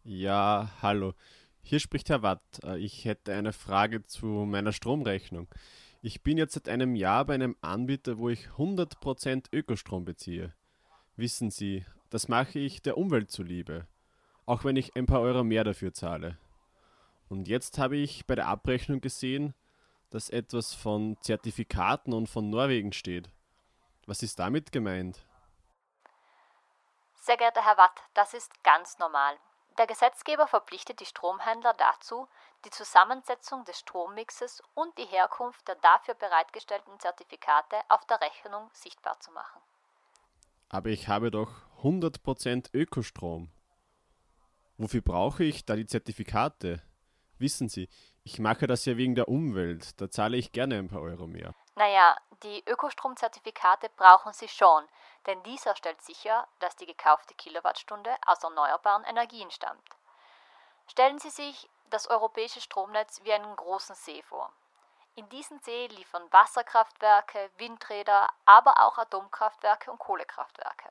Ja, hallo. Hier spricht Herr Watt. Äh, ich hätte eine Frage zu meiner Stromrechnung. Ich bin jetzt seit einem Jahr bei einem Anbieter, wo ich 100% Ökostrom beziehe. Wissen Sie, das mache ich der Umwelt zuliebe, auch wenn ich ein paar Euro mehr dafür zahle. Und jetzt habe ich bei der Abrechnung gesehen, dass etwas von Zertifikaten und von Norwegen steht. Was ist damit gemeint? Sehr geehrter Herr Watt, das ist ganz normal. Der Gesetzgeber verpflichtet die Stromhändler dazu, die Zusammensetzung des Strommixes und die Herkunft der dafür bereitgestellten Zertifikate auf der Rechnung sichtbar zu machen. Aber ich habe doch 100% Ökostrom. Wofür brauche ich da die Zertifikate? Wissen Sie, ich mache das ja wegen der Umwelt, da zahle ich gerne ein paar Euro mehr. Naja, die Ökostromzertifikate brauchen Sie schon, denn dieser stellt sicher, dass die gekaufte Kilowattstunde aus erneuerbaren Energien stammt. Stellen Sie sich das europäische Stromnetz wie einen großen See vor. In diesen See liefern Wasserkraftwerke, Windräder, aber auch Atomkraftwerke und Kohlekraftwerke.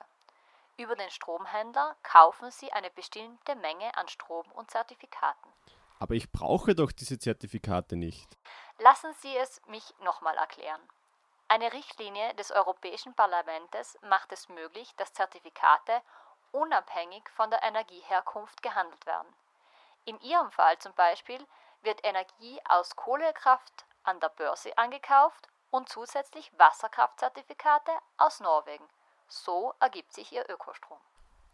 Über den Stromhändler kaufen Sie eine bestimmte Menge an Strom und Zertifikaten. Aber ich brauche doch diese Zertifikate nicht. Lassen Sie es mich nochmal erklären. Eine Richtlinie des Europäischen Parlaments macht es möglich, dass Zertifikate unabhängig von der Energieherkunft gehandelt werden. In Ihrem Fall zum Beispiel wird Energie aus Kohlekraft an der Börse angekauft und zusätzlich Wasserkraftzertifikate aus Norwegen. So ergibt sich Ihr Ökostrom.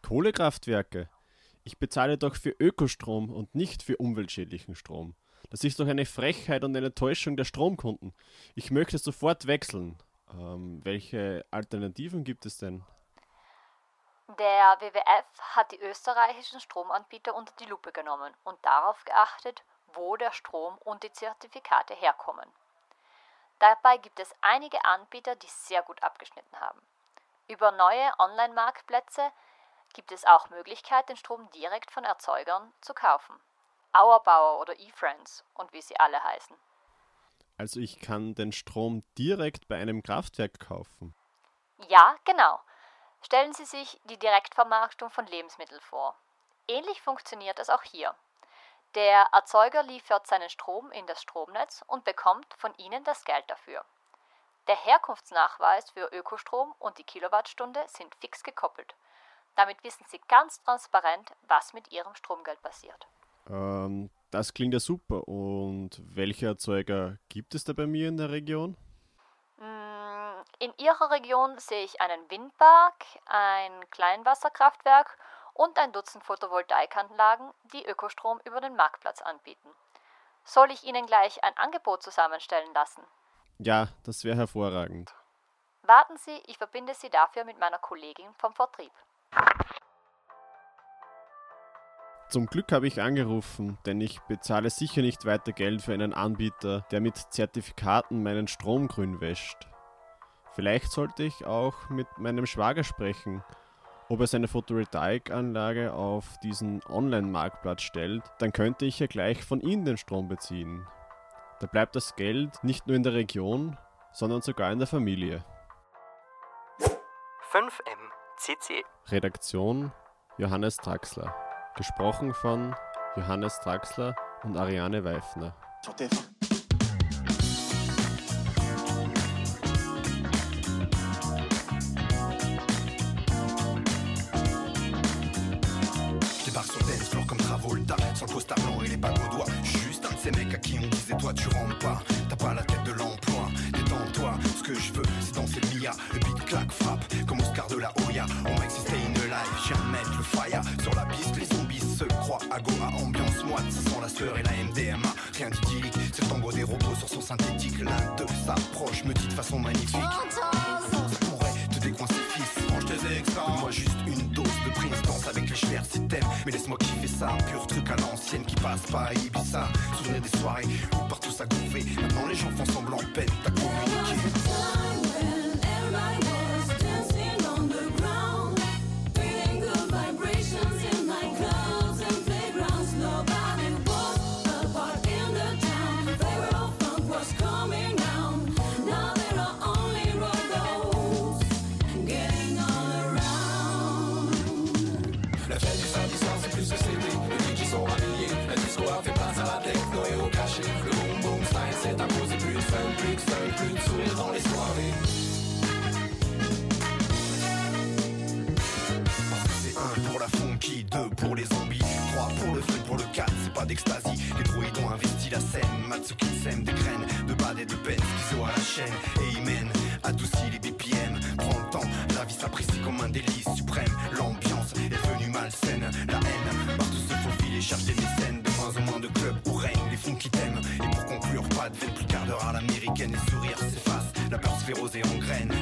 Kohlekraftwerke? Ich bezahle doch für Ökostrom und nicht für umweltschädlichen Strom. Das ist doch eine Frechheit und eine Täuschung der Stromkunden. Ich möchte sofort wechseln. Ähm, welche Alternativen gibt es denn? Der WWF hat die österreichischen Stromanbieter unter die Lupe genommen und darauf geachtet, wo der Strom und die Zertifikate herkommen. Dabei gibt es einige Anbieter, die sehr gut abgeschnitten haben. Über neue Online-Marktplätze gibt es auch Möglichkeit, den Strom direkt von Erzeugern zu kaufen. Auerbauer oder eFriends und wie sie alle heißen. Also ich kann den Strom direkt bei einem Kraftwerk kaufen. Ja, genau. Stellen Sie sich die Direktvermarktung von Lebensmitteln vor. Ähnlich funktioniert es auch hier. Der Erzeuger liefert seinen Strom in das Stromnetz und bekommt von Ihnen das Geld dafür. Der Herkunftsnachweis für Ökostrom und die Kilowattstunde sind fix gekoppelt. Damit wissen Sie ganz transparent, was mit Ihrem Stromgeld passiert. Ähm, das klingt ja super. Und welche Erzeuger gibt es da bei mir in der Region? In Ihrer Region sehe ich einen Windpark, ein Kleinwasserkraftwerk und ein Dutzend Photovoltaikanlagen, die Ökostrom über den Marktplatz anbieten. Soll ich Ihnen gleich ein Angebot zusammenstellen lassen? Ja, das wäre hervorragend. Warten Sie, ich verbinde Sie dafür mit meiner Kollegin vom Vertrieb. Zum Glück habe ich angerufen, denn ich bezahle sicher nicht weiter Geld für einen Anbieter, der mit Zertifikaten meinen Strom grün wäscht. Vielleicht sollte ich auch mit meinem Schwager sprechen, ob er seine Photovoltaikanlage auf diesen Online-Marktplatz stellt, dann könnte ich ja gleich von ihm den Strom beziehen. Da bleibt das Geld nicht nur in der Region, sondern sogar in der Familie. 5M CC Redaktion Johannes Traxler. Gesprochen von Johannes Traxler und Ariane Weifner. Tu rentres pas. T'as pas la tête de l'emploi. Détends-toi Ce que je veux c'est danser le Mia. Le beat claque frappe comme Oscar de la Hoya. On mec c'est in life J'ai un mettre le fire. Sur la piste les zombies se croient Agora ambiance moite Ça sent la sueur et la MDMA Rien d'idyllique C'est le tango des robots sur son synthétique. L'un d'eux s'approche me dit de façon magnifique Mais laisse-moi kiffer ça Pur truc à l'ancienne qui passe pas à Ibiza. Souvenir des soirées où partout ça gouvait Maintenant les gens font semblant peine T'as communiqué Les droïdes ont investi la scène Matsuki sème des graines de bad et de peine Schizo à la chaîne. Et Imen adoucit les BPM Prends le temps, la vie s'apprécie comme un délice suprême. L'ambiance est devenue malsaine La haine, partout se faufile et cherche des mécènes. De moins en moins de clubs où règnent les fonds qui t'aiment. Et pour conclure, pas de plus quart d'heure à l'américaine Les sourires s'effacent, la peur se fait en graines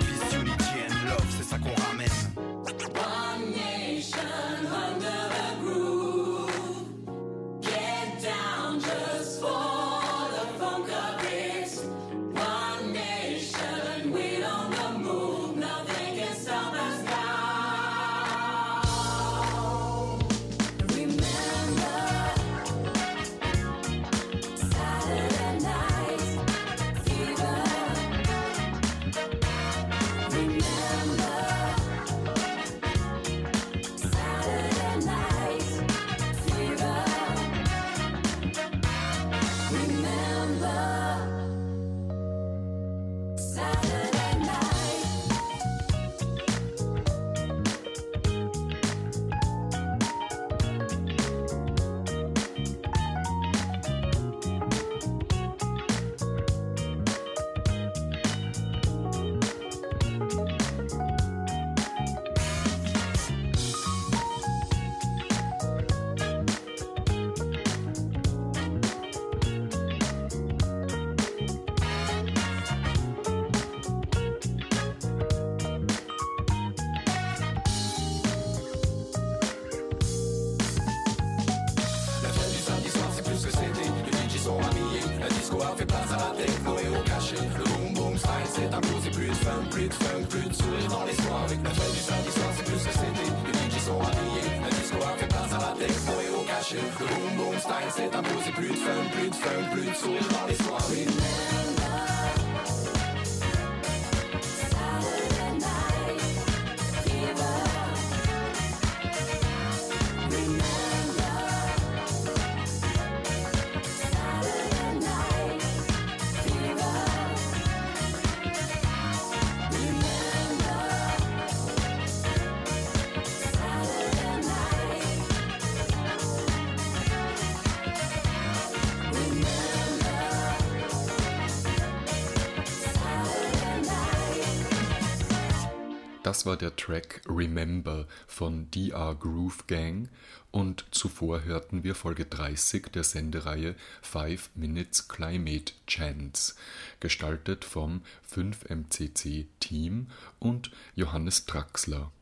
Das war der Track Remember von DR Groove Gang und zuvor hörten wir Folge 30 der Sendereihe 5 Minutes Climate Chance, gestaltet vom 5MCC Team und Johannes Draxler.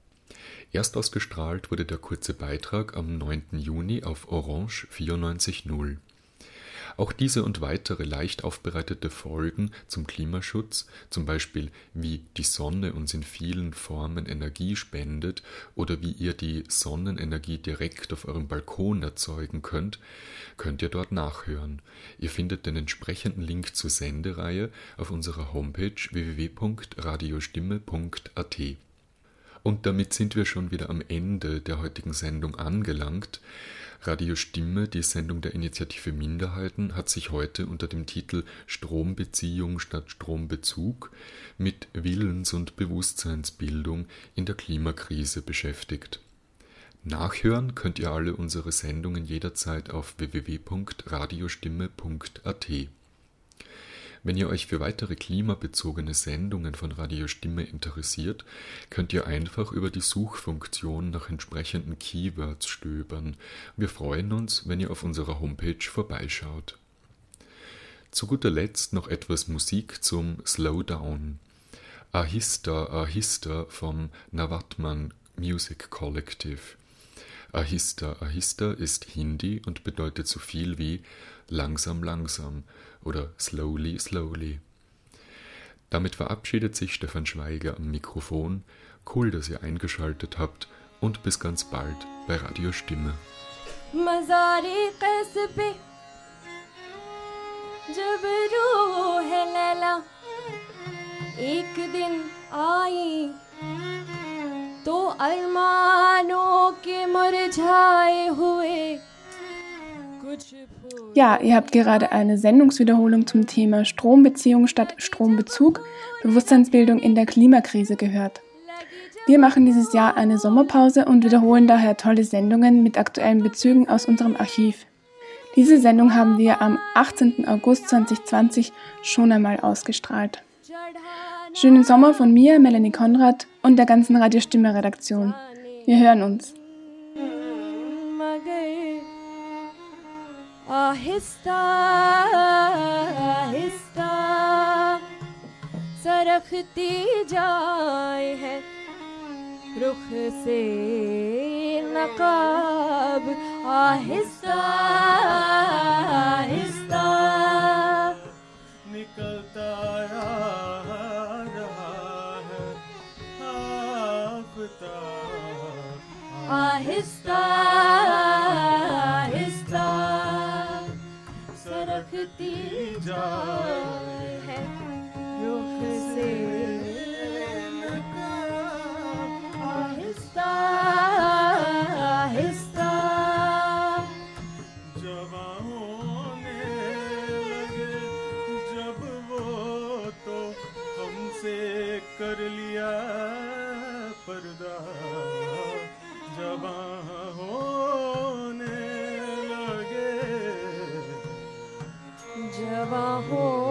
Erst ausgestrahlt wurde der kurze Beitrag am 9. Juni auf Orange 94.0. Auch diese und weitere leicht aufbereitete Folgen zum Klimaschutz, zum Beispiel wie die Sonne uns in vielen Formen Energie spendet oder wie ihr die Sonnenenergie direkt auf eurem Balkon erzeugen könnt, könnt ihr dort nachhören. Ihr findet den entsprechenden Link zur Sendereihe auf unserer Homepage www.radiostimme.at. Und damit sind wir schon wieder am Ende der heutigen Sendung angelangt. Radio Stimme, die Sendung der Initiative Minderheiten, hat sich heute unter dem Titel Strombeziehung statt Strombezug mit Willens- und Bewusstseinsbildung in der Klimakrise beschäftigt. Nachhören könnt ihr alle unsere Sendungen jederzeit auf www.radiostimme.at. Wenn ihr euch für weitere klimabezogene Sendungen von Radio Stimme interessiert, könnt ihr einfach über die Suchfunktion nach entsprechenden Keywords stöbern. Wir freuen uns, wenn ihr auf unserer Homepage vorbeischaut. Zu guter Letzt noch etwas Musik zum Slowdown. Ahista Ahista vom Navatman Music Collective. Ahista Ahista ist Hindi und bedeutet so viel wie langsam langsam oder slowly slowly. Damit verabschiedet sich Stefan Schweiger am Mikrofon. Cool, dass ihr eingeschaltet habt und bis ganz bald bei Radio Stimme. Mazari कैस पे जब रूह लैला एक दिन आई तो अरमानों के मुरझाए हुए कुछ ja, ihr habt gerade eine Sendungswiederholung zum Thema Strombeziehung statt Strombezug, Bewusstseinsbildung in der Klimakrise gehört. Wir machen dieses Jahr eine Sommerpause und wiederholen daher tolle Sendungen mit aktuellen Bezügen aus unserem Archiv. Diese Sendung haben wir am 18. August 2020 schon einmal ausgestrahlt. Schönen Sommer von mir, Melanie Konrad und der ganzen Radiostimme-Redaktion. Wir hören uns. Aahista आहिस्ता सरखती जाए है। रुख से नकाब। आहिस्ता आहिस्ता निकलता है आहिस्ता die. 然后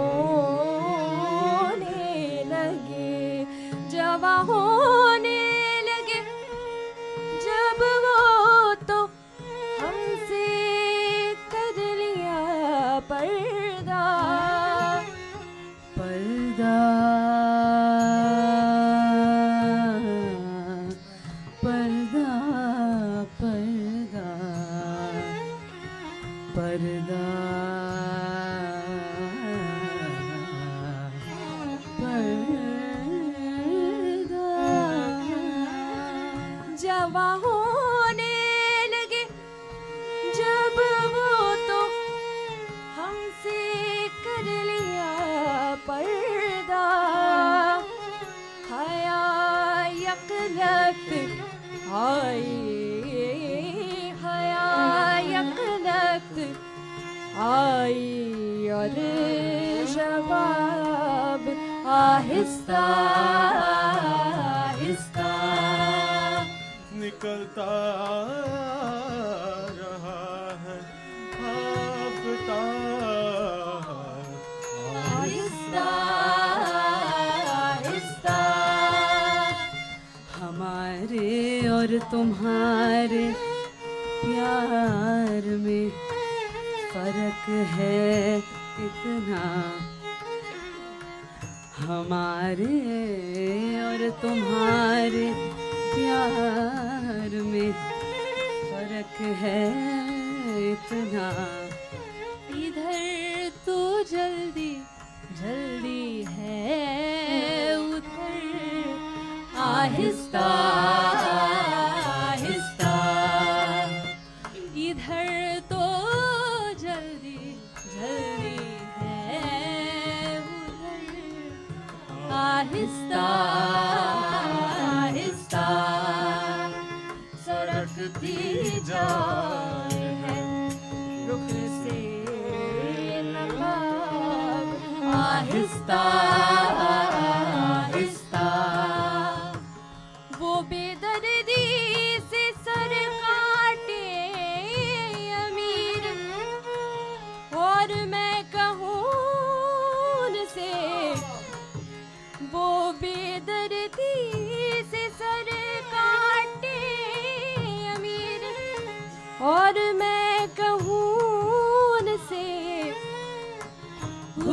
रखती जाए। है रुख से नमक आहिस्ता।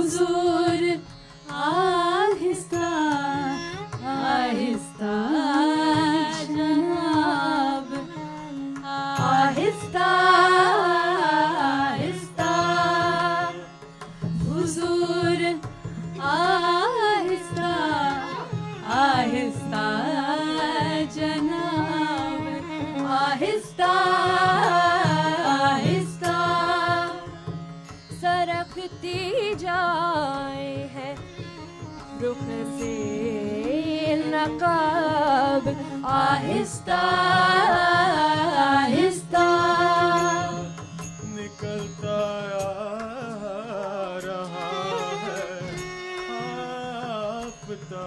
huzur ahista ahista. लकाब आहिस्ता आहिस्ता। निकलता रहा है आफता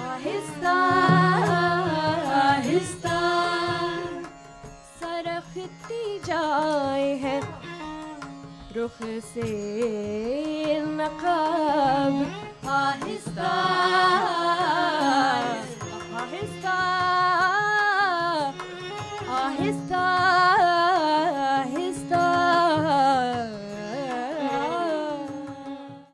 आहिस्ता आहिस्ता। सरखती जाए है। रुख से नकाब। आहिस्ता